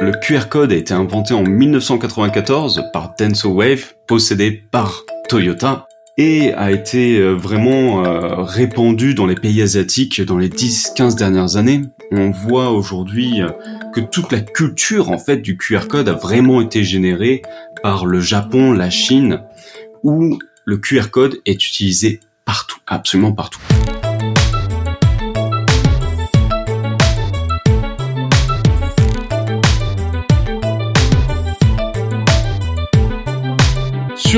Le QR code a été inventé en 1994 par Denso Wave, possédé par Toyota, et a été euh, vraiment euh, répandu dans les pays asiatiques dans les 10-15 dernières années. On voit aujourd'hui euh, que toute la culture en fait du QR code a vraiment été générée par le Japon, la Chine, où le QR code est utilisé partout, absolument partout.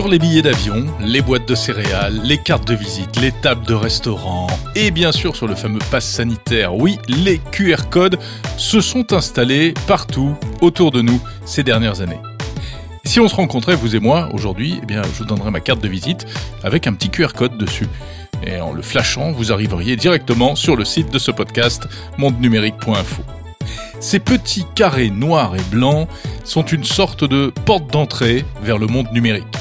Sur les billets d'avion, les boîtes de céréales, les cartes de visite, les tables de restaurant et bien sûr sur le fameux pass sanitaire, oui, les QR codes se sont installés partout autour de nous ces dernières années. Si on se rencontrait, vous et moi, aujourd'hui, eh bien, je vous donnerai ma carte de visite avec un petit QR code dessus. Et en le flashant, vous arriveriez directement sur le site de ce podcast, mondenumérique.info. Ces petits carrés noirs et blancs sont une sorte de porte d'entrée vers le monde numérique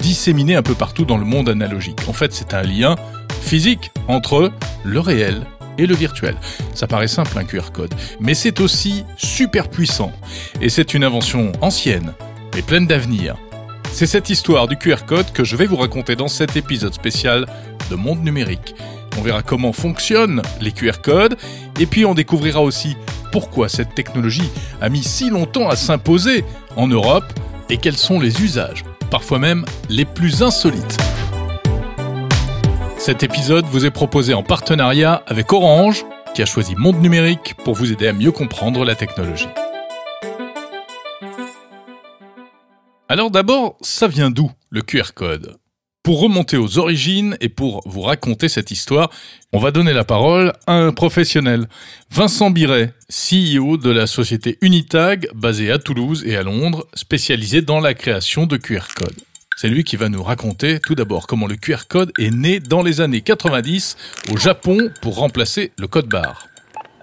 disséminés un peu partout dans le monde analogique. En fait, c'est un lien physique entre le réel et le virtuel. Ça paraît simple un QR code, mais c'est aussi super puissant. Et c'est une invention ancienne, mais pleine d'avenir. C'est cette histoire du QR code que je vais vous raconter dans cet épisode spécial de Monde Numérique. On verra comment fonctionnent les QR codes, et puis on découvrira aussi pourquoi cette technologie a mis si longtemps à s'imposer en Europe et quels sont les usages parfois même les plus insolites. Cet épisode vous est proposé en partenariat avec Orange, qui a choisi Monde Numérique pour vous aider à mieux comprendre la technologie. Alors d'abord, ça vient d'où le QR code? Pour remonter aux origines et pour vous raconter cette histoire, on va donner la parole à un professionnel. Vincent Biret, CEO de la société Unitag, basée à Toulouse et à Londres, spécialisée dans la création de QR codes. C'est lui qui va nous raconter tout d'abord comment le QR code est né dans les années 90 au Japon pour remplacer le code barre.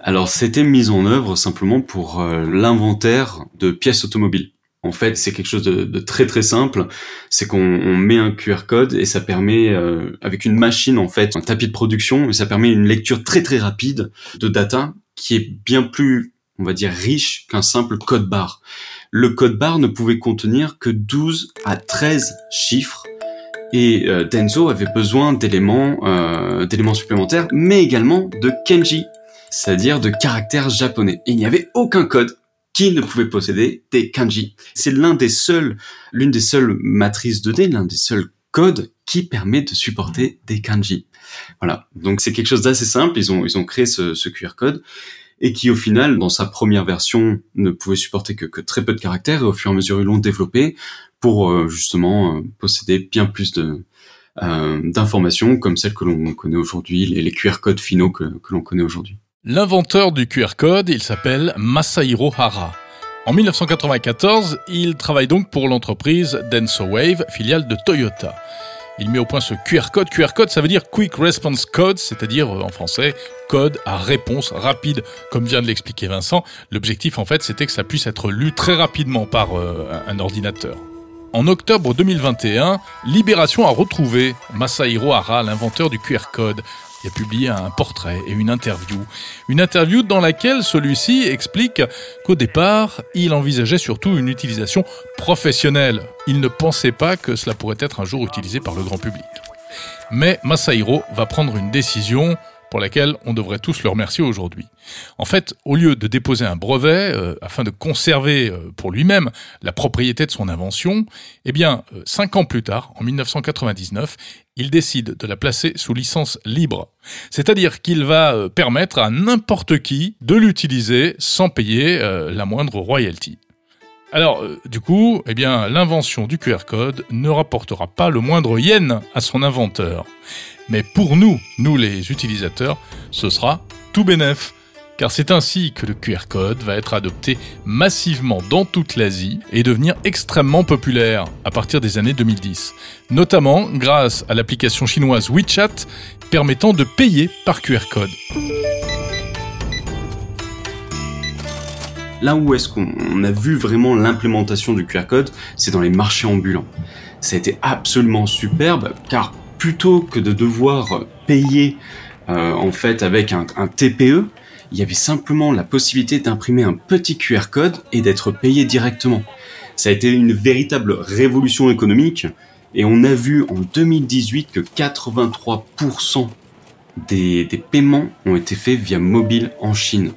Alors c'était mis en œuvre simplement pour euh, l'inventaire de pièces automobiles. En fait, c'est quelque chose de, très très simple. C'est qu'on met un QR code et ça permet, euh, avec une machine en fait, un tapis de production, et ça permet une lecture très très rapide de data qui est bien plus, on va dire, riche qu'un simple code barre. Le code barre ne pouvait contenir que 12 à 13 chiffres et euh, Denso avait besoin d'éléments euh, d'éléments supplémentaires, mais également de kanji, c'est-à-dire de caractères japonais. Et il n'y avait aucun code qui ne pouvait posséder des kanji. C'est l'un des seuls, l'une des seules matrices 2D, l'un des seuls codes qui permet de supporter des kanji. Voilà. Donc c'est quelque chose d'assez simple. Ils ont, ils ont créé ce, ce, QR code et qui au final, dans sa première version, ne pouvait supporter que, que très peu de caractères et au fur et à mesure ils l'ont développé pour euh, justement euh, posséder bien plus de euh, d'informations comme celles que l'on connaît aujourd'hui, les, les, QR codes finaux que, que l'on connaît aujourd'hui. L'inventeur du QR code, il s'appelle Masahiro Hara. En 1994, il travaille donc pour l'entreprise Denso Wave, filiale de Toyota. Il met au point ce QR code. QR code, ça veut dire Quick Response Code, c'est-à-dire euh, en français code à réponse rapide, comme vient de l'expliquer Vincent. L'objectif, en fait, c'était que ça puisse être lu très rapidement par euh, un ordinateur. En octobre 2021, Libération a retrouvé Masahiro Hara, l'inventeur du QR code, il a publié un portrait et une interview. Une interview dans laquelle celui-ci explique qu'au départ, il envisageait surtout une utilisation professionnelle. Il ne pensait pas que cela pourrait être un jour utilisé par le grand public. Mais Masahiro va prendre une décision pour laquelle on devrait tous le remercier aujourd'hui. En fait, au lieu de déposer un brevet euh, afin de conserver euh, pour lui-même la propriété de son invention, eh bien, euh, cinq ans plus tard, en 1999, il décide de la placer sous licence libre. C'est-à-dire qu'il va permettre à n'importe qui de l'utiliser sans payer la moindre royalty. Alors, du coup, eh bien, l'invention du QR code ne rapportera pas le moindre yen à son inventeur. Mais pour nous, nous les utilisateurs, ce sera tout bénef. Car c'est ainsi que le QR code va être adopté massivement dans toute l'Asie et devenir extrêmement populaire à partir des années 2010. Notamment grâce à l'application chinoise WeChat permettant de payer par QR code. Là où est-ce qu'on a vu vraiment l'implémentation du QR code, c'est dans les marchés ambulants. Ça a été absolument superbe car plutôt que de devoir payer euh, en fait avec un, TPE, il y avait simplement la possibilité d'imprimer un petit QR code et d'être payé directement. Ça a été une véritable révolution économique et on a vu en 2018 que 83% des, des paiements ont été faits via mobile en Chine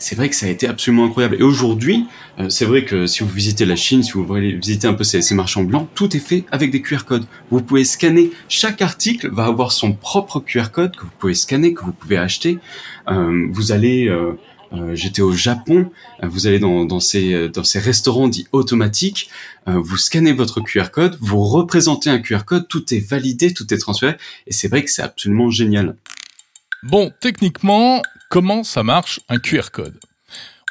c'est vrai que ça a été absolument incroyable. Et aujourd'hui, euh, c'est vrai que si vous visitez la Chine, si vous voulez visiter un peu ces, marchands blancs, tout est fait avec des QR codes. Vous pouvez scanner, chaque article va avoir son propre QR code que vous pouvez scanner, que vous pouvez acheter. Euh, vous allez, euh, euh j'étais au Japon, euh, vous allez dans, dans, ces, dans ces restaurants dits automatiques, vous scannez votre QR code, vous représentez un QR code, tout est validé, tout est transféré, et c'est vrai que c'est absolument génial. Bon, techniquement, Comment ça marche un QR code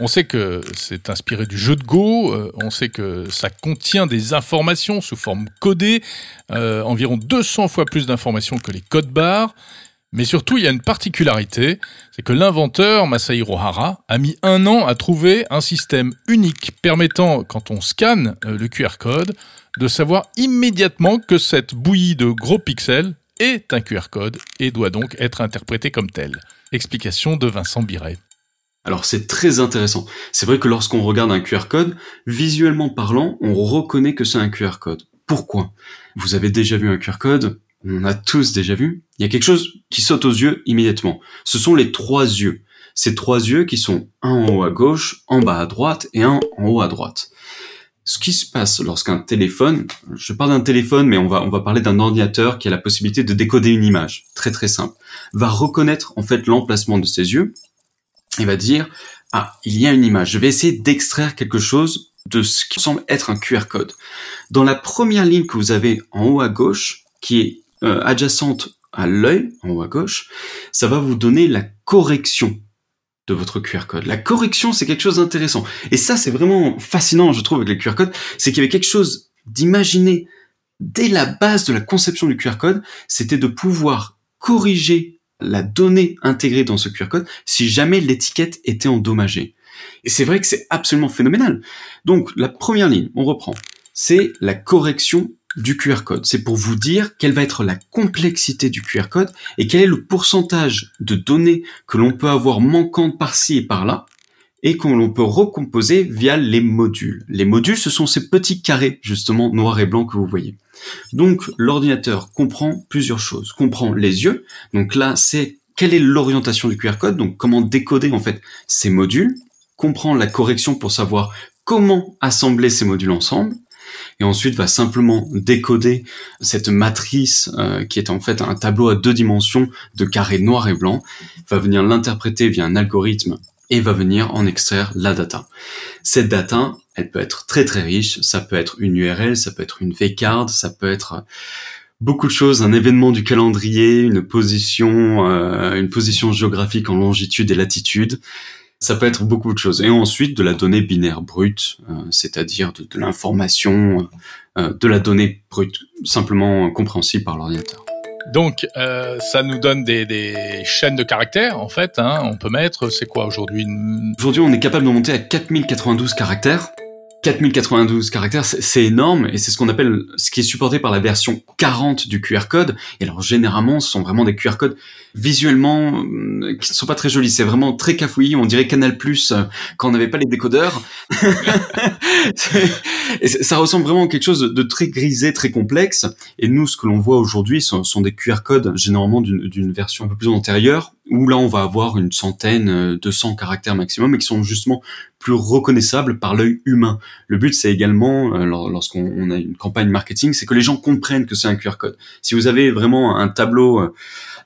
on sait que c'est inspiré du jeu de Go, euh, on sait que ça contient des informations sous forme codée, euh, environ 200 fois plus d'informations que les codes barres, mais surtout il y a une particularité, c'est que l'inventeur Masahiro Hara a mis un an à trouver un système unique permettant, quand on scanne euh, le QR code, de savoir immédiatement que cette bouillie de gros pixels est un QR code et doit donc être interprété comme tel. Explication de Vincent Biret. Alors c'est très intéressant. C'est vrai que lorsqu'on regarde un QR code, visuellement parlant, on reconnaît que c'est un QR code. Pourquoi? Vous avez déjà vu un QR code? On a tous déjà vu. Il y a quelque chose qui saute aux yeux immédiatement. Ce sont les trois yeux. Ces trois yeux qui sont un en haut à gauche, en bas à droite et un en haut à droite ce qui se passe lorsqu'un téléphone, je parle d'un téléphone, mais on va, on va parler d'un ordinateur qui a la possibilité de décoder une image, très très simple, va reconnaître en fait l'emplacement de ses yeux et va dire, ah, il y a une image, je vais essayer d'extraire quelque chose de ce qui semble être un QR code. Dans la première ligne que vous avez en haut à gauche, qui est euh, adjacente à l'œil, en haut à gauche, ça va vous donner la correction votre QR code. La correction, c'est quelque chose d'intéressant. Et ça, c'est vraiment fascinant, je trouve, avec les QR codes, c'est qu'il y avait quelque chose d'imaginé dès la base de la conception du QR code, c'était de pouvoir corriger la donnée intégrée dans ce QR code si jamais l'étiquette était endommagée. Et c'est vrai que c'est absolument phénoménal. Donc, la première ligne, on reprend, c'est la correction du QR code. C'est pour vous dire quelle va être la complexité du QR code et quel est le pourcentage de données que l'on peut avoir manquantes par-ci et par-là et qu'on l'on peut recomposer via les modules. Les modules, ce sont ces petits carrés, justement, noirs et blancs que vous voyez. Donc, l'ordinateur comprend plusieurs choses. Comprend les yeux. Donc là, c'est quelle est l'orientation du QR code. Donc, comment décoder, en fait, ces modules. Comprend la correction pour savoir comment assembler ces modules ensemble et ensuite va simplement décoder cette matrice euh, qui est en fait un tableau à deux dimensions de carrés noirs et blancs, va venir l'interpréter via un algorithme et va venir en extraire la data. Cette data, elle peut être très très riche, ça peut être une URL, ça peut être une V-card, ça peut être beaucoup de choses, un événement du calendrier, une position, euh, une position géographique en longitude et latitude. Ça peut être beaucoup de choses. Et ensuite, de la donnée binaire brute, euh, c'est-à-dire de, l'information, euh, euh, de la donnée brute, simplement compréhensible par l'ordinateur. Donc, ça nous donne des, chaînes de caractères, en fait. Hein. On peut mettre, c'est quoi aujourd'hui Aujourd'hui, on est capable de monter à 4092 caractères. 4092 caractères, c'est énorme et c'est ce qu'on appelle ce qui est supporté par la version 40 du QR code. Et alors généralement, ce sont vraiment des QR codes visuellement euh, qui ne sont pas très jolis. C'est vraiment très cafouillis. On dirait Canal Plus euh, quand on n'avait pas les décodeurs. et ça ressemble vraiment à quelque chose de très grisé, très complexe. Et nous, ce que l'on voit aujourd'hui sont, sont, des QR codes généralement d'une version un peu plus antérieure où là on va avoir une centaine, 200 euh, caractères maximum et qui sont justement plus reconnaissables par l'œil humain. Le but c'est également, euh, lorsqu'on a une campagne marketing, c'est que les gens comprennent que c'est un QR code. Si vous avez vraiment un tableau euh,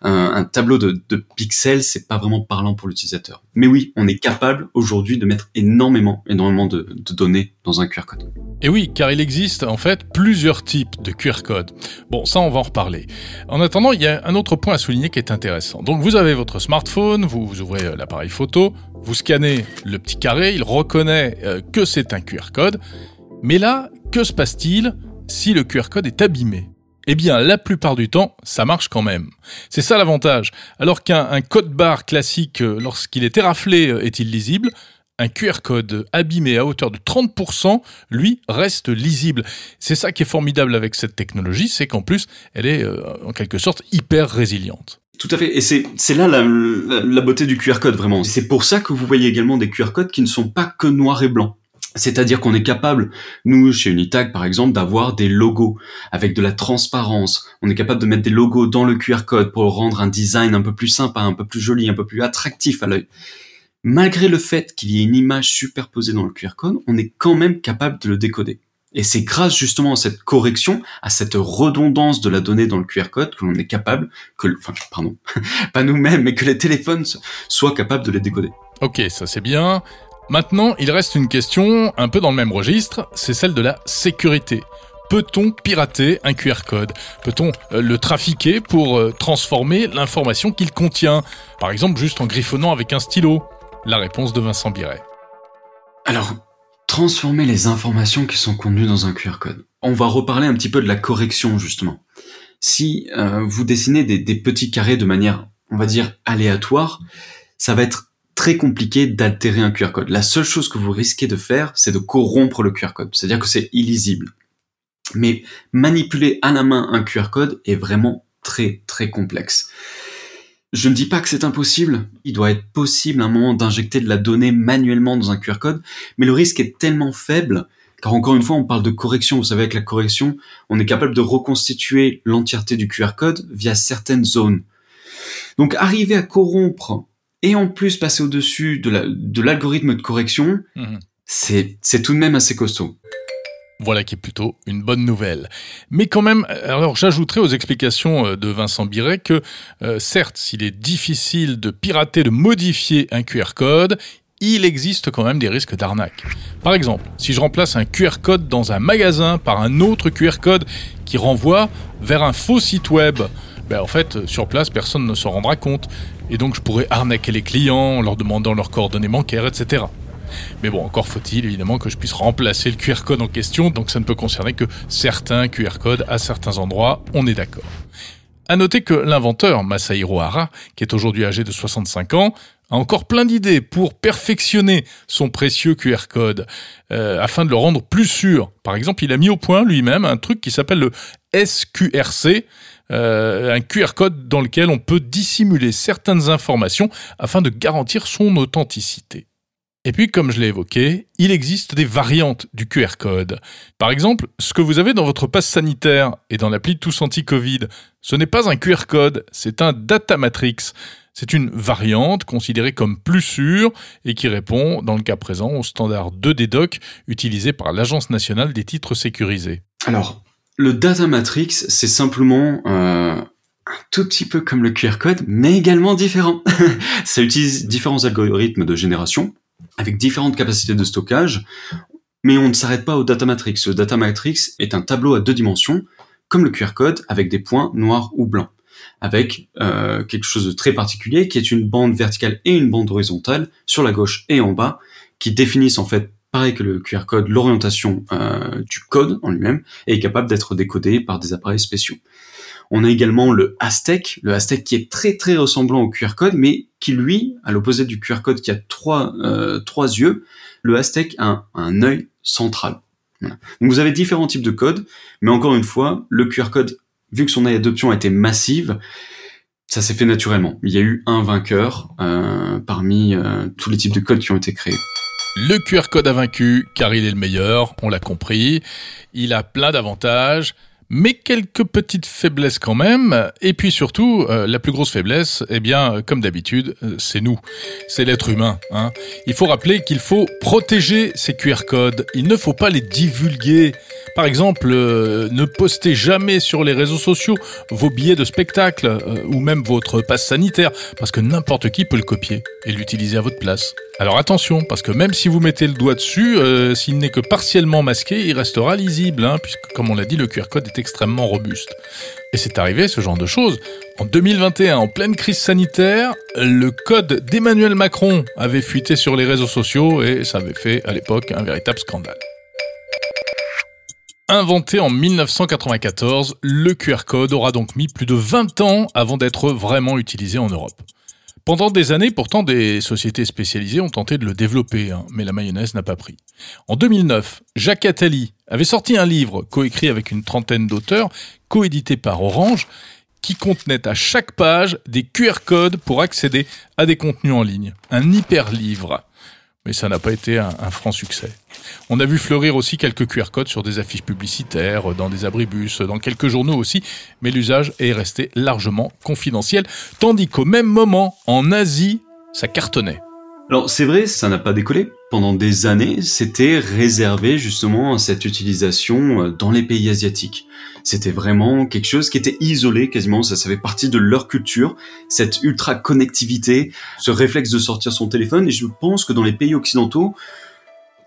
un, tableau de, pixels, c'est pas vraiment parlant pour l'utilisateur. Mais oui, on est capable aujourd'hui de mettre énormément, énormément de, de, données dans un QR code. Et oui, car il existe en fait plusieurs types de QR code. Bon, ça on va en reparler. En attendant, il y a un autre point à souligner qui est intéressant. Donc vous avez votre smartphone, vous, ouvrez euh, l'appareil photo, vous scannez le petit carré, il reconnaît euh, que c'est un QR code. Mais là, que se passe-t-il si le QR code est abîmé? Eh bien, la plupart du temps, ça marche quand même. C'est ça l'avantage. Alors qu'un code barre classique, euh, lorsqu'il est éraflé, est illisible, un QR code abîmé à hauteur de 30%, lui, reste lisible. C'est ça qui est formidable avec cette technologie, c'est qu'en plus, elle est euh, en quelque sorte hyper résiliente. Tout à fait. Et c'est, là la, la, beauté du QR code, vraiment. C'est pour ça que vous voyez également des QR codes qui ne sont pas que noir et blanc. C'est-à-dire qu'on est capable, nous, chez Unitag, par exemple, d'avoir des logos avec de la transparence. On est capable de mettre des logos dans le QR code pour rendre un design un peu plus sympa, un peu plus joli, un peu plus attractif à l'œil. Malgré le fait qu'il y ait une image superposée dans le QR code, on est quand même capable de le décoder. Et c'est grâce justement à cette correction, à cette redondance de la donnée dans le QR code que l'on est capable, que, enfin, pardon, pas nous-mêmes, mais que les téléphones soient capables de les décoder. Ok, ça c'est bien. Maintenant, il reste une question un peu dans le même registre, c'est celle de la sécurité. Peut-on pirater un QR code? Peut-on euh, le trafiquer pour euh, transformer l'information qu'il contient? Par exemple, juste en griffonnant avec un stylo La réponse de Vincent Biret. Alors, transformer les informations qui sont contenues dans un QR code. On va reparler un petit peu de la correction, justement. Si euh, vous dessinez des, des petits carrés de manière, on va dire, aléatoire, ça va être très compliqué d'altérer un QR code. La seule chose que vous risquez de faire, c'est de corrompre le QR code. C'est-à-dire que c'est illisible. Mais manipuler à la main un QR code est vraiment très très complexe. Je ne dis pas que c'est impossible, il doit être possible à un moment d'injecter de la donnée manuellement dans un QR code, mais le risque est tellement faible, car encore une fois on parle de correction, vous savez avec la correction, on est capable de reconstituer l'entièreté du QR code via certaines zones. Donc arriver à corrompre et en plus passer au-dessus de l'algorithme de, correction, mhm. c'est tout de même assez costaud. Voilà qui est plutôt une bonne nouvelle. Mais quand même, alors j'ajouterai aux explications euh, de Vincent Biret que euh, certes, s'il est difficile de pirater, de modifier un QR code, il existe quand même des risques d'arnaque. Par exemple, si je remplace un QR code dans un magasin par un autre QR code qui renvoie vers un faux site web, ben en fait, sur place, personne ne s'en rendra compte. Et donc, je pourrais arnaquer les clients en leur demandant leurs coordonnées bancaires, etc. Mais bon, encore faut-il évidemment que je puisse remplacer le QR code en question, donc ça ne peut concerner que certains QR codes à certains endroits, on est d'accord. À noter que l'inventeur, Masahiro Hara, qui est aujourd'hui âgé de 65 ans, a encore plein d'idées pour perfectionner son précieux QR code, euh, afin de le rendre plus sûr. Par exemple, il a mis au point lui-même un truc qui s'appelle le SQRC, euh, un QR code dans lequel on peut dissimuler certaines informations afin de garantir son authenticité. Et puis, comme je l'ai évoqué, il existe des variantes du QR code. Par exemple, ce que vous avez dans votre passe sanitaire et dans l'appli Tous Anti-Covid, ce n'est pas un QR code, c'est un data matrix. C'est une variante considérée comme plus sûre et qui répond, dans le cas présent, au standard 2D-Doc utilisé par l'Agence nationale des titres sécurisés. Alors, le data matrix, c'est simplement euh, un tout petit peu comme le QR code, mais également différent. Ça utilise différents algorithmes de génération avec différentes capacités de stockage, mais on ne s'arrête pas au data matrix. Le data matrix est un tableau à deux dimensions, comme le QR code, avec des points noirs ou blancs, avec euh, quelque chose de très particulier qui est une bande verticale et une bande horizontale sur la gauche et en bas, qui définissent en fait pareil que le QR code, l'orientation euh, du code en lui-même est capable d'être décodé par des appareils spéciaux. On a également le Aztec, le Aztec qui est très très ressemblant au QR code, mais qui lui, à l'opposé du QR code qui a trois, euh, trois yeux, le Aztec a un, œil central. Donc vous avez différents types de codes, mais encore une fois, le QR code, vu que son adoption a été massive, ça s'est fait naturellement. Il y a eu un vainqueur euh, parmi euh, tous les types de codes qui ont été créés. Le QR code a vaincu car il est le meilleur, on l'a compris. Il a plein d'avantages mais quelques petites faiblesses quand même. Et puis surtout, euh, la plus grosse faiblesse, eh bien, comme d'habitude, euh, c'est nous, c'est l'être humain. Hein. Il faut rappeler qu'il faut protéger ces QR codes. Il ne faut pas les divulguer. Par exemple, euh, ne postez jamais sur les réseaux sociaux vos billets de spectacle ou même votre passe sanitaire, parce que n'importe qui peut le copier et l'utiliser à votre place. Alors attention, parce que même si vous mettez le doigt dessus, s'il n'est que partiellement masqué, il restera lisible, hein, puisque comme on l'a dit, le QR code est extrêmement robuste. Et c'est arrivé ce genre de choses. En 2021, en pleine crise sanitaire, le code d'Emmanuel Macron avait fuité sur les réseaux sociaux et ça avait fait à l'époque un véritable scandale. Inventé en 1994, le QR code aura donc mis plus de 20 ans avant d'être vraiment utilisé en Europe. Pendant des années, pourtant, des sociétés spécialisées ont tenté de le développer, hein, mais la mayonnaise n'a pas pris. En 2009, Jacques Attali avait sorti un livre coécrit avec une trentaine d'auteurs, coédité par Orange, qui contenait à chaque page des QR codes pour accéder à des contenus en ligne. Un hyper-livre mais ça n'a pas été un, franc succès. On a vu fleurir aussi quelques QR codes sur des affiches publicitaires, dans des abribus, dans quelques journaux aussi, mais l'usage est resté largement confidentiel, tandis qu'au même moment, en Asie, ça cartonnait. Alors c'est vrai, ça n'a pas décollé. Pendant des années, c'était réservé justement à cette utilisation euh, dans les pays asiatiques. C'était vraiment quelque chose qui était isolé quasiment, ça, fait partie de leur culture, cette ultra connectivité, ce réflexe de sortir son téléphone. Et je pense que dans les pays occidentaux,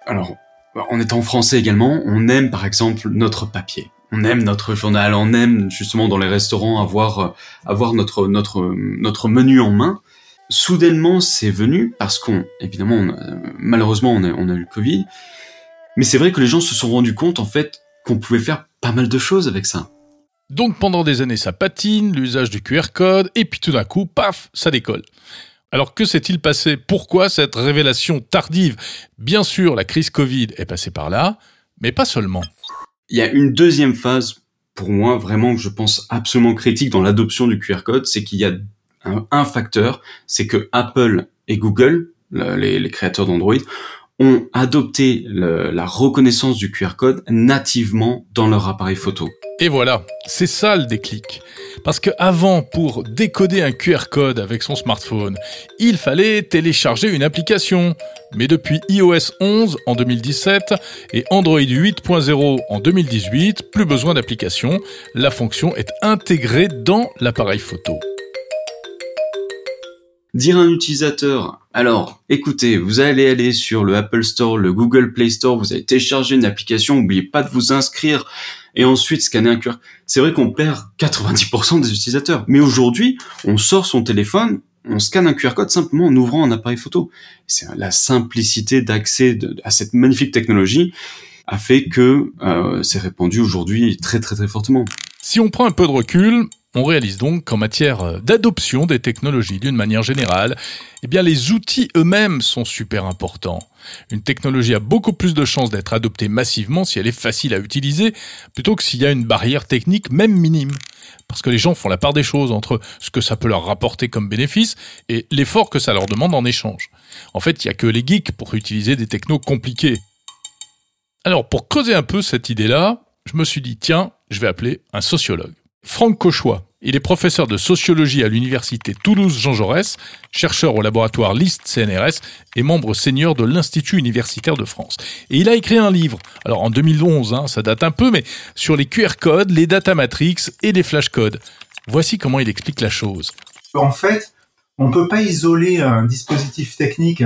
alors en étant français également, on aime par exemple notre papier. On aime notre journal, on aime justement dans les restaurants avoir euh, avoir notre notre notre menu en main soudainement c'est venu parce qu'on évidemment malheureusement on a, on a eu le Covid, mais c'est vrai que les gens se sont rendus compte en fait qu'on pouvait faire pas mal de choses avec ça. Donc pendant des années ça patine, l'usage du QR code, et puis tout d'un coup, paf, ça décolle. Alors que s'est-il passé? Pourquoi cette révélation tardive? Bien sûr, la crise Covid est passée par là, mais pas seulement. Il y a une deuxième phase, pour moi, vraiment que je pense absolument critique dans l'adoption du QR code, c'est qu'il y a un, facteur, c'est que Apple et Google, les, créateurs d'Android, ont adopté la reconnaissance du QR code nativement dans leur appareil photo. Et voilà, c'est ça le déclic. Parce que avant, pour décoder un QR code avec son smartphone, il fallait télécharger une application. Mais depuis iOS 11 en 2017 et Android 8.0 en 2018, plus besoin d'application, la fonction est intégrée dans l'appareil photo dire à un utilisateur, alors, écoutez, vous allez aller sur le Apple Store, le Google Play Store, vous allez télécharger une application, n'oubliez pas de vous inscrire et ensuite scanner un QR. C'est vrai qu'on perd 90% des utilisateurs. Mais aujourd'hui, on sort son téléphone, on scanne un QR code simplement en ouvrant un appareil photo. C'est la simplicité d'accès à cette magnifique technologie a fait que euh, c'est répandu aujourd'hui très très très fortement. Si on prend un peu de recul, on réalise donc qu'en matière d'adoption des technologies d'une manière générale, eh les outils eux-mêmes sont super importants. Une technologie a beaucoup plus de chances d'être adoptée massivement si elle est facile à utiliser, plutôt que s'il y a une barrière technique même minime. Parce que les gens font la part des choses entre ce que ça peut leur rapporter comme bénéfice et l'effort que ça leur demande en échange. En fait, il n'y a que les geeks pour utiliser des technos compliqués. Alors, pour creuser un peu cette idée-là, je me suis dit, tiens, je vais appeler un sociologue. Franck Cauchois. Il est professeur de sociologie à l'université Toulouse-Jean Jaurès, chercheur au laboratoire LIST CNRS et membre senior de l'Institut universitaire de France. Et il a écrit un livre, alors en 2011, hein, ça date un peu, mais sur les QR codes, les data matrix et les flash codes. Voici comment il explique la chose. En fait, on ne peut pas isoler un dispositif technique.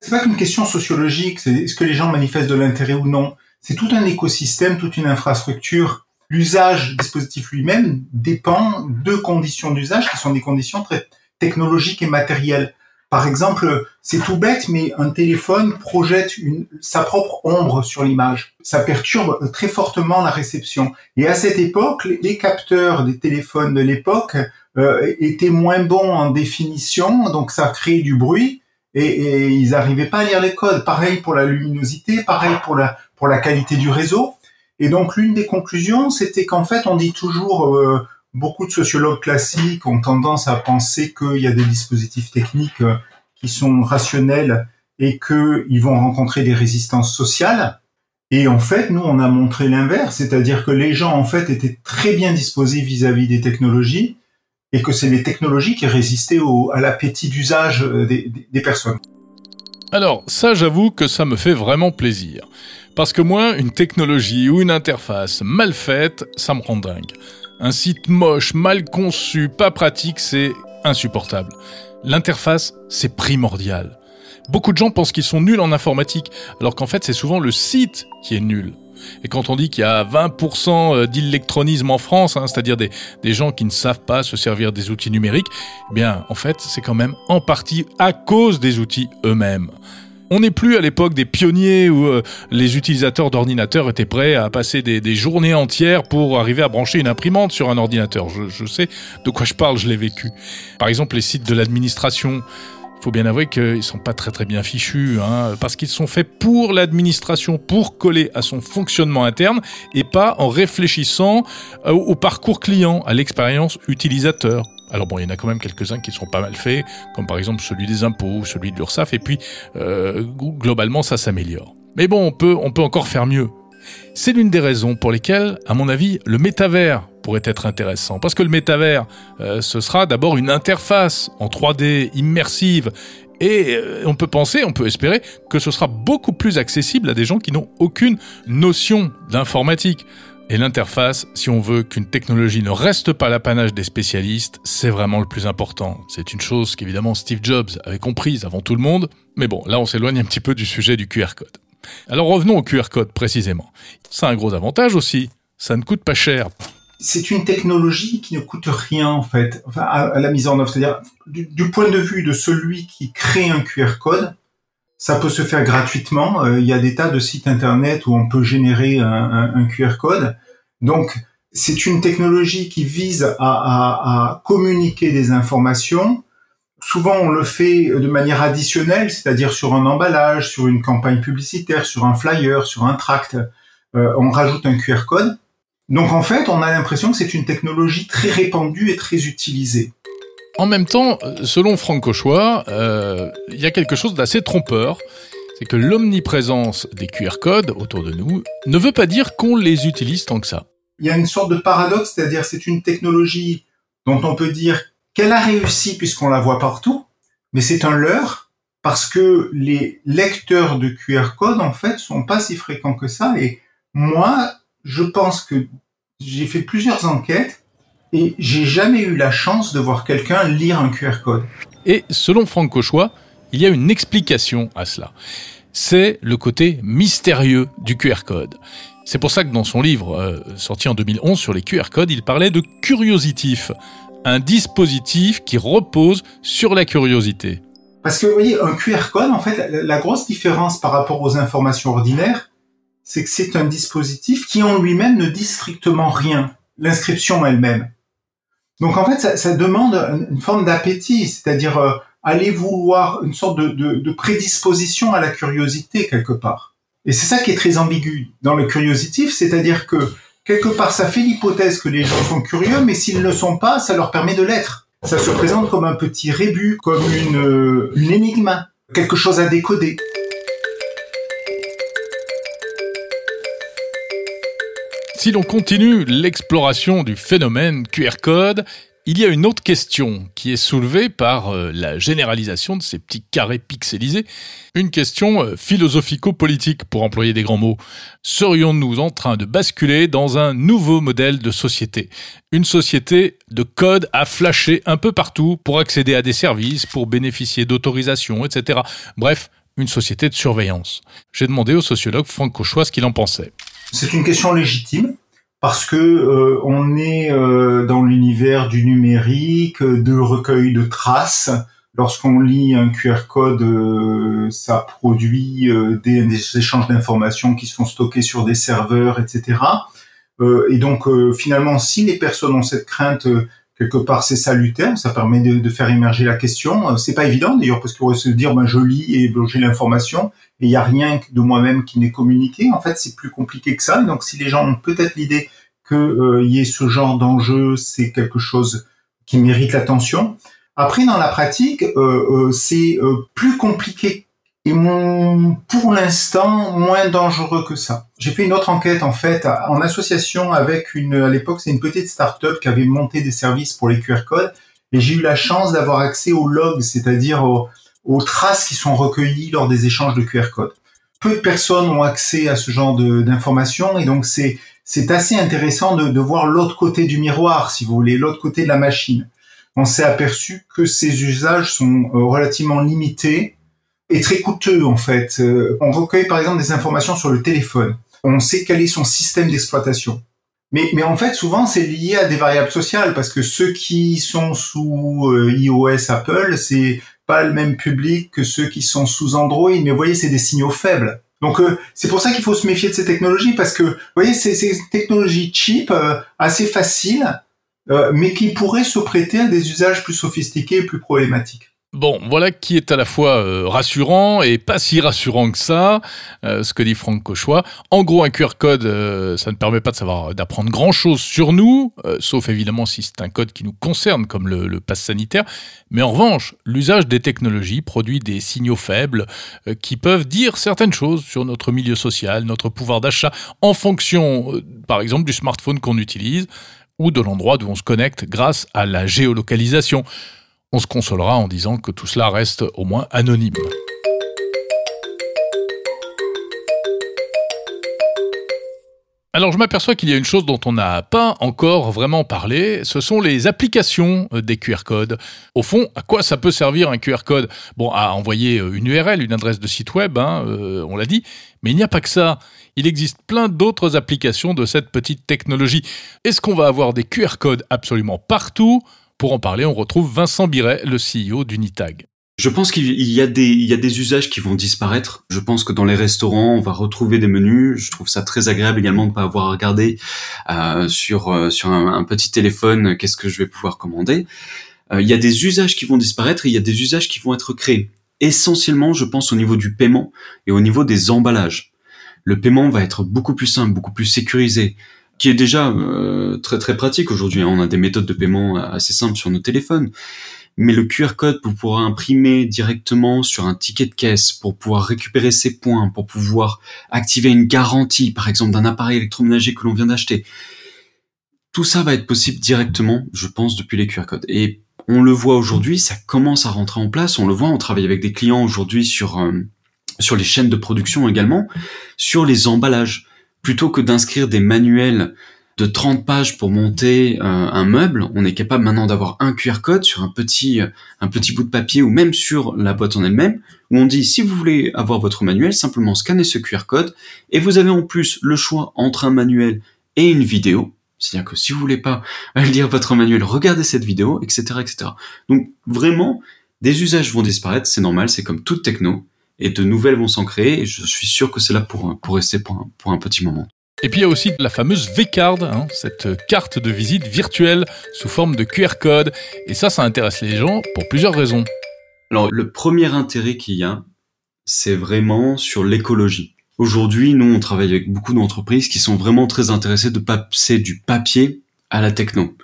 C'est pas qu'une question sociologique, c'est est-ce que les gens manifestent de l'intérêt ou non. C'est tout un écosystème, toute une infrastructure l'usage dispositif lui-même dépend de conditions d'usage qui sont des conditions très technologiques et matérielles. Par exemple, c'est tout bête, mais un téléphone projette une, sa propre ombre sur l'image. Ça perturbe très fortement la réception. Et à cette époque, les capteurs des téléphones de l'époque euh, étaient moins bons en définition, donc ça crée du bruit et, et ils n'arrivaient pas à lire les codes. Pareil pour la luminosité, pareil pour la pour la qualité du réseau. Et donc l'une des conclusions, c'était qu'en fait, on dit toujours, euh, beaucoup de sociologues classiques ont tendance à penser qu'il y a des dispositifs techniques euh, qui sont rationnels et qu'ils vont rencontrer des résistances sociales. Et en fait, nous, on a montré l'inverse, c'est-à-dire que les gens, en fait, étaient très bien disposés vis-à-vis des technologies et que c'est les technologies qui résistaient au, à l'appétit d'usage euh, des, des personnes. Alors, ça, j'avoue que ça me fait vraiment plaisir. Parce que moi, une technologie ou une interface mal faite, ça me rend dingue. Un site moche, mal conçu, pas pratique, c'est insupportable. L'interface, c'est primordial. Beaucoup de gens pensent qu'ils sont nuls en informatique, alors qu'en fait c'est souvent le site qui est nul. Et quand on dit qu'il y a 20% euh, d'électronisme en France, hein, c'est-à-dire des, des, gens qui ne savent pas se servir des outils numériques, eh bien en fait c'est quand même en partie à cause des outils eux-mêmes. On n'est plus à l'époque des pionniers où euh, les utilisateurs d'ordinateurs étaient prêts à passer des, journées entières pour arriver à brancher une imprimante sur un ordinateur. Je, sais de quoi je parle, je l'ai vécu. Par exemple, les sites de l'administration faut bien avouer qu'ils sont pas très très bien fichus, hein, parce qu'ils sont faits pour l'administration, pour coller à son fonctionnement interne, et pas en réfléchissant euh, au parcours client, à l'expérience utilisateur. Alors bon, il y en a quand même quelques-uns qui sont pas mal faits, comme par exemple celui des impôts, celui de l'URSSAF, et puis euh, globalement ça s'améliore. Mais bon, on peut, on peut encore faire mieux. C'est l'une des raisons pour lesquelles, à mon avis, le métavers pourrait être intéressant. Parce que le métavers, euh, ce sera d'abord une interface en 3D immersive. Et euh, on peut penser, on peut espérer que ce sera beaucoup plus accessible à des gens qui n'ont aucune notion d'informatique. Et l'interface, si on veut qu'une technologie ne reste pas l'apanage des spécialistes, c'est vraiment le plus important. C'est une chose qu'évidemment Steve Jobs avait comprise avant tout le monde. Mais bon, là on s'éloigne un petit peu du sujet du QR code. Alors revenons au QR code précisément. Ça a un gros avantage aussi. Ça ne coûte pas cher c'est une technologie qui ne coûte rien en fait, à, la mise en œuvre. C'est-à-dire du, point de vue de celui qui crée un QR code, ça peut se faire gratuitement. Euh, il y a des tas de sites internet où on peut générer un, QR code. Donc c'est une technologie qui vise à, communiquer des informations. Souvent on le fait de manière additionnelle, c'est-à-dire sur un emballage, sur une campagne publicitaire, sur un flyer, sur un tract. Euh, on rajoute un QR code. Donc en fait, on a l'impression que c'est une technologie très répandue et très utilisée. En même temps, selon Franck Cauchois, euh, il y a quelque chose d'assez trompeur. C'est que l'omniprésence des QR codes autour de nous ne veut pas dire qu'on les utilise tant que ça. Il y a une sorte de paradoxe, c'est-à-dire c'est une technologie dont on peut dire qu'elle a réussi puisqu'on la voit partout, mais c'est un leurre parce que les lecteurs de QR code en fait sont pas si fréquents que ça et moi je pense que j'ai fait plusieurs enquêtes et j'ai jamais eu la chance de voir quelqu'un lire un QR code. Et selon Franck Cauchois, il y a une explication à cela. C'est le côté mystérieux du QR code. C'est pour ça que dans son livre, euh, sorti en 2011 sur les QR codes, il parlait de curiositif, un dispositif qui repose sur la curiosité. Parce que vous voyez, un QR code, en fait, la grosse différence par rapport aux informations ordinaires, c'est que c'est un dispositif qui en lui-même ne dit strictement rien, l'inscription elle-même. Donc en fait, ça, demande une forme d'appétit, c'est-à-dire euh, aller vouloir une sorte de, prédisposition à la curiosité quelque part. Et c'est ça qui est très ambigu dans le curiositif, c'est-à-dire que quelque part ça fait l'hypothèse que les gens sont curieux, mais s'ils ne le sont pas, ça leur permet de l'être. Ça se présente comme un petit rébut, comme une, euh, une énigme, quelque chose à décoder. Si l'on continue l'exploration du phénomène QR code, il y a une autre question qui est soulevée par euh, la généralisation de ces petits carrés pixelisés, une question euh, philosophico-politique pour employer des grands mots. Serions-nous en train de basculer dans un nouveau modèle de société? Une société de code à flasher un peu partout pour accéder à des services, pour bénéficier d'autorisations, etc. Bref, une société de surveillance. J'ai demandé au sociologue Franck Cauchois ce qu'il en pensait. C'est une question légitime parce que euh, on est euh, dans l'univers du numérique, de recueil de traces. Lorsqu'on lit un QR code, euh, ça produit des, des, échanges d'informations qui sont stockés sur des serveurs, etc. et donc finalement, si les personnes ont cette crainte quelque part c'est salutaire, ça permet de, faire émerger la question. Euh, c'est pas évident d'ailleurs parce qu'on va se dire ben je lis et j'ai l'information et il y a rien de moi-même qui n'est communiqué. En fait, c'est plus compliqué que ça. Donc si les gens ont peut-être l'idée qu'il euh, y ait ce genre d'enjeu, c'est quelque chose qui mérite l'attention. Après, dans la pratique, euh, c'est plus compliqué et pour l'instant moins dangereux que ça. J'ai fait une autre enquête en fait en association avec une à l'époque c'est une petite start-up qui avait monté des services pour les QR codes et j'ai eu la chance d'avoir accès aux logs, c'est-à-dire aux, aux, traces qui sont recueillies lors des échanges de QR codes. Peu de personnes ont accès à ce genre d'informations et donc c'est c'est assez intéressant de, de voir l'autre côté du miroir, si vous voulez, l'autre côté de la machine. On s'est aperçu que ces usages sont euh, relativement limités est très coûteux en fait. Euh, on recueille par exemple des informations sur le téléphone. On sait quel est son système d'exploitation. Mais, mais en fait, souvent, c'est lié à des variables sociales parce que ceux qui sont sous euh, iOS, Apple, c'est pas le même public que ceux qui sont sous Android, mais vous voyez, c'est des signaux faibles. Donc euh, c'est pour ça qu'il faut se méfier de ces technologies parce que vous voyez, c'est ces technologies cheap, euh, assez faciles, euh, mais qui pourraient se prêter à des usages plus sophistiqués et plus problématiques. Bon, voilà qui est à la fois euh, rassurant et pas si rassurant que ça, euh, ce que dit Franck Cauchois. En gros, un QR code, euh, ça ne permet pas de d'apprendre grand-chose sur nous, sauf évidemment si c'est un code qui nous concerne, comme le, le pass sanitaire. Mais en revanche, l'usage des technologies produit des signaux faibles qui peuvent dire certaines choses sur notre milieu social, notre pouvoir d'achat, en fonction, par exemple, du smartphone qu'on utilise ou de l'endroit d'où on se connecte grâce à la géolocalisation on se consolera en disant que tout cela reste au moins anonyme. Alors je m'aperçois qu'il y a une chose dont on n'a pas encore vraiment parlé, ce sont les applications euh, des QR codes. Au fond, à quoi ça peut servir un QR code? Bon, à envoyer euh, une URL, une adresse de site web, hein, euh, on l'a dit, mais il n'y a pas que ça. Il existe plein d'autres applications de cette petite technologie. Est-ce qu'on va avoir des QR codes absolument partout? Pour en parler, on retrouve Vincent Biret, le CEO d'Unitag. Je pense qu'il y a des usages qui vont disparaître. Je pense que dans les restaurants, on va retrouver des menus. Je trouve ça très agréable également de pas avoir à regarder euh, sur euh, un, petit téléphone qu'est-ce que je vais pouvoir commander. Euh, il y a des usages qui vont disparaître et il y a des usages qui vont être créés. Essentiellement, je pense au niveau du paiement et au niveau des emballages. Le paiement va être beaucoup plus simple, beaucoup plus sécurisé qui est déjà euh, très très pratique aujourd'hui. Hein. On a des méthodes de paiement assez simples sur nos téléphones. Mais le QR code pour pouvoir imprimer directement sur un ticket de caisse, pour pouvoir récupérer ses points, pour pouvoir activer une garantie, par exemple, d'un appareil électroménager que l'on vient d'acheter, tout ça va être possible directement, je pense, depuis les QR codes. Et on le voit aujourd'hui, ça commence à rentrer en place. On le voit, on travaille avec des clients aujourd'hui sur euh, sur les chaînes de production également, sur les emballages plutôt que d'inscrire des manuels de 30 pages pour monter euh, un meuble, on est capable maintenant d'avoir un QR code sur un petit, un petit bout de papier ou même sur la boîte en elle-même, où on dit si vous voulez avoir votre manuel, simplement scannez ce QR code et vous avez en plus le choix entre un manuel et une vidéo. C'est-à-dire que si vous voulez pas lire votre manuel, regardez cette vidéo, etc., etc. Donc vraiment, des usages vont disparaître, c'est normal, c'est comme toute techno et de nouvelles vont s'en créer. Et je suis sûr que c'est là pour, pour rester pour un, pour un petit moment. Et puis il y a aussi la fameuse V-Card, hein, cette carte de visite virtuelle sous forme de QR code. Et ça, ça intéresse les gens pour plusieurs raisons. Alors le premier intérêt qu'il y a, c'est vraiment sur l'écologie. Aujourd'hui, nous, on travaille avec beaucoup d'entreprises qui sont vraiment très intéressées de passer du papier à la techno.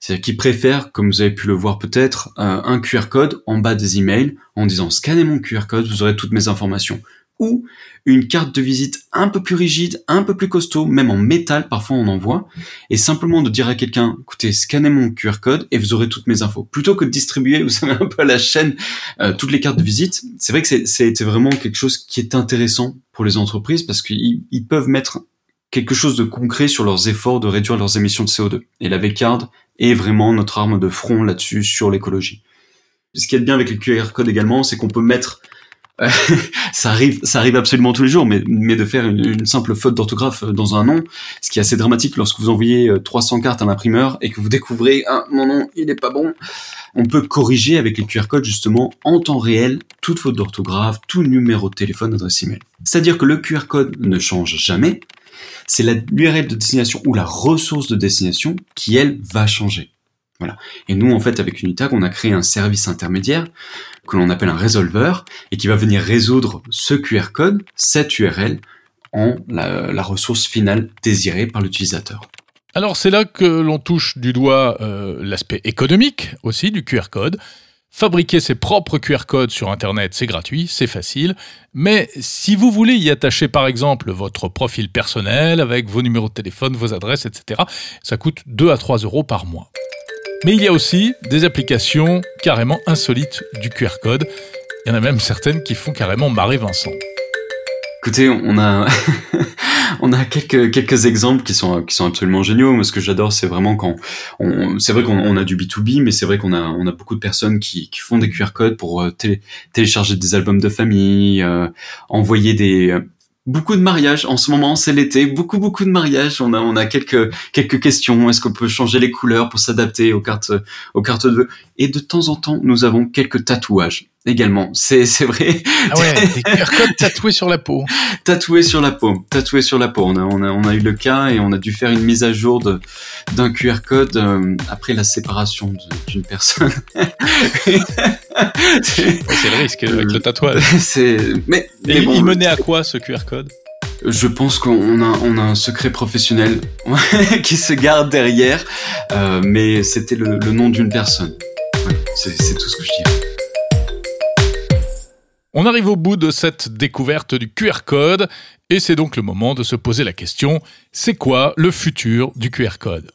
C'est-à-dire qu'ils préfèrent, comme vous avez pu le voir peut-être, euh, un QR code en bas des emails en disant scannez mon QR code, vous aurez toutes mes informations. Ou une carte de visite un peu plus rigide, un peu plus costaud, même en métal, parfois on en voit, et simplement de dire à quelqu'un, écoutez, scannez mon QR code et vous aurez toutes mes infos. Plutôt que de distribuer, vous savez, un peu à la chaîne, euh, toutes les cartes de visite, c'est vrai que c'est vraiment quelque chose qui est intéressant pour les entreprises parce qu'ils peuvent mettre quelque chose de concret sur leurs efforts de réduire leurs émissions de CO2. Et la V-Card est vraiment notre arme de front là-dessus sur l'écologie. Ce qui est bien avec les QR codes également, c'est qu'on peut mettre ça arrive, ça arrive absolument tous les jours, mais, mais de faire une, simple faute d'orthographe dans un nom, ce qui est assez dramatique lorsque vous envoyez 300 euh, cartes à l'imprimeur et que vous découvrez ah mon nom il est pas bon, on peut corriger avec les QR codes justement en temps réel toute faute d'orthographe, tout numéro de téléphone, adresse email. C'est-à-dire que le QR code ne change jamais, c'est l'URL de destination ou la ressource de destination qui, elle, va changer. Voilà. Et nous, en fait, avec Unitag, on a créé un service intermédiaire que l'on appelle un résolver et qui va venir résoudre ce QR code, cette URL, en la, ressource finale désirée par l'utilisateur. Alors c'est là que l'on touche du doigt euh, l'aspect économique aussi du QR code. Fabriquer ses propres QR codes sur Internet, c'est gratuit, c'est facile, mais si vous voulez y attacher par exemple votre profil personnel avec vos numéros de téléphone, vos adresses, etc., ça coûte 2 à 3 euros par mois. Mais il y a aussi des applications carrément insolites du QR code. Il y en a même certaines qui font carrément marrer Vincent. Écoutez, on a on a quelques quelques exemples qui sont qui sont absolument géniaux. Moi, ce que j'adore, c'est vraiment quand on, c'est vrai qu'on a du B2B, mais c'est vrai qu'on a on a beaucoup de personnes qui, qui font des QR codes pour euh, télécharger des albums de famille, euh, envoyer des euh, beaucoup de mariages en ce moment, c'est l'été, beaucoup beaucoup de mariages. On a on a quelques quelques questions. Est-ce qu'on peut changer les couleurs pour s'adapter aux cartes aux cartes de vœux? Et de temps en temps, nous avons quelques tatouages. Également. C'est c'est vrai. Ah ouais, des QR codes tatoués sur la peau. tatoués sur la peau, tatoués sur la peau. On a, on a, on a eu le cas et on a dû faire une mise à jour de d'un QR code euh, après la séparation d'une personne. c'est le risque avec le tatouage. C'est mais, mais il menait à quoi ce QR code? Je pense qu'on a, on a un secret professionnel qui se garde derrière, euh, mais c'était le, le, nom d'une personne. c'est tout ce que je dirais. On arrive au bout de cette découverte du QR code et c'est donc le moment de se poser la question, c'est quoi le futur du QR code?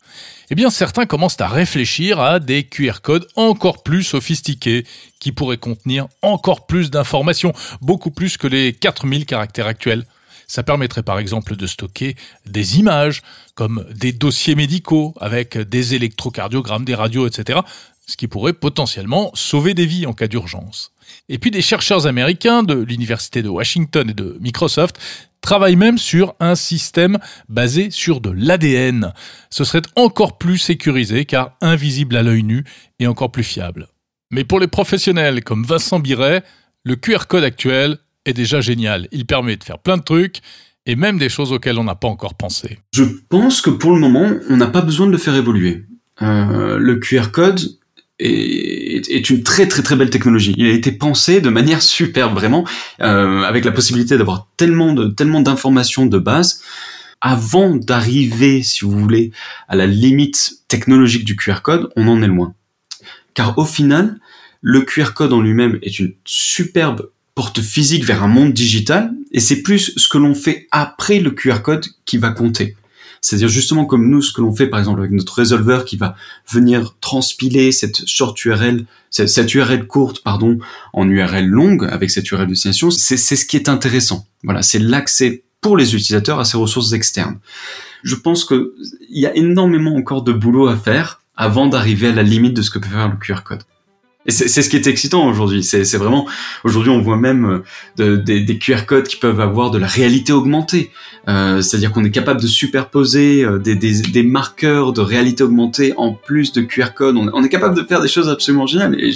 Eh bien certains commencent à réfléchir à des QR codes encore plus sophistiqués qui pourraient contenir encore plus d'informations, beaucoup plus que les 4000 caractères actuels. Ça permettrait par exemple de stocker des images, comme des dossiers médicaux avec des électrocardiogrammes, des radios, etc., ce qui pourrait potentiellement sauver des vies en cas d'urgence. Et puis des chercheurs américains de l'Université de Washington et de Microsoft travaillent même sur un système basé sur de l'ADN. Ce serait encore plus sécurisé car invisible à l'œil nu et encore plus fiable. Mais pour les professionnels comme Vincent Biret, le QR code actuel est déjà génial. Il permet de faire plein de trucs et même des choses auxquelles on n'a pas encore pensé. Je pense que pour le moment, on n'a pas besoin de le faire évoluer. Euh, le QR code, est, est, une très très très belle technologie. Il a été pensé de manière superbe, vraiment, euh, avec la possibilité d'avoir tellement de tellement d'informations de base. Avant d'arriver, si vous voulez, à la limite technologique du QR code, on en est loin. Car au final, le QR code en lui-même est une superbe porte physique vers un monde digital, et c'est plus ce que l'on fait après le QR code qui va compter. C'est-à-dire justement comme nous, ce que l'on fait par exemple avec notre résolveur qui va venir transpiler cette short URL, cette, URL courte, pardon, en URL longue avec cette URL destination, c'est ce qui est intéressant. Voilà, c'est l'accès pour les utilisateurs à ces ressources externes. Je pense qu'il y a énormément encore de boulot à faire avant d'arriver à la limite de ce que peut faire le QR code. Et c'est ce qui est excitant aujourd'hui. C'est vraiment aujourd'hui on voit même euh, des, des, QR codes qui peuvent avoir de la réalité augmentée. Euh, C'est-à-dire qu'on est capable de superposer euh, des, des, des, marqueurs de réalité augmentée en plus de QR codes. On, est capable de faire des choses absolument géniales. Et,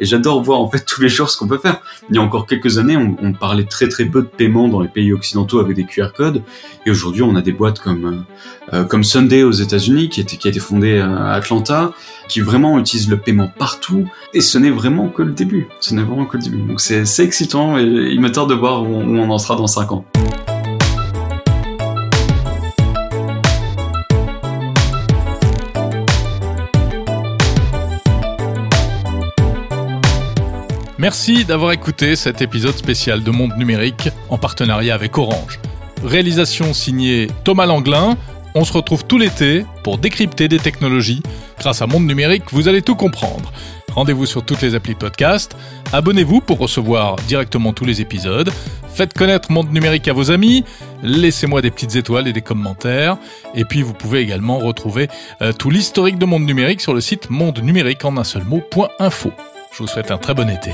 j'adore voir en fait tous les jours ce qu'on peut faire. Il y a encore quelques années, on, on, parlait très très peu de paiements dans les pays occidentaux avec des QR codes. Et aujourd'hui, on a des boîtes comme euh, comme Sunday aux États-Unis qui, qui a été fondée à Atlanta, qui vraiment utilise le paiement partout. Et ce n'est vraiment que le début. Ce n'est vraiment que le début. Donc c'est excitant et il me tarde de voir où on, en sera dans 5 ans. Merci d'avoir écouté cet épisode spécial de Monde Numérique en partenariat avec Orange. Réalisation signée Thomas Langlin. On se retrouve tout l'été pour décrypter des technologies. Grâce à Monde Numérique, vous allez tout comprendre. Rendez-vous sur toutes les applis podcast. Abonnez-vous pour recevoir directement tous les épisodes. Faites connaître Monde Numérique à vos amis. Laissez-moi des petites étoiles et des commentaires. Et puis vous pouvez également retrouver euh, tout l'historique de Monde Numérique sur le site monde numérique en un seul mot.info. Je vous souhaite un très bon été.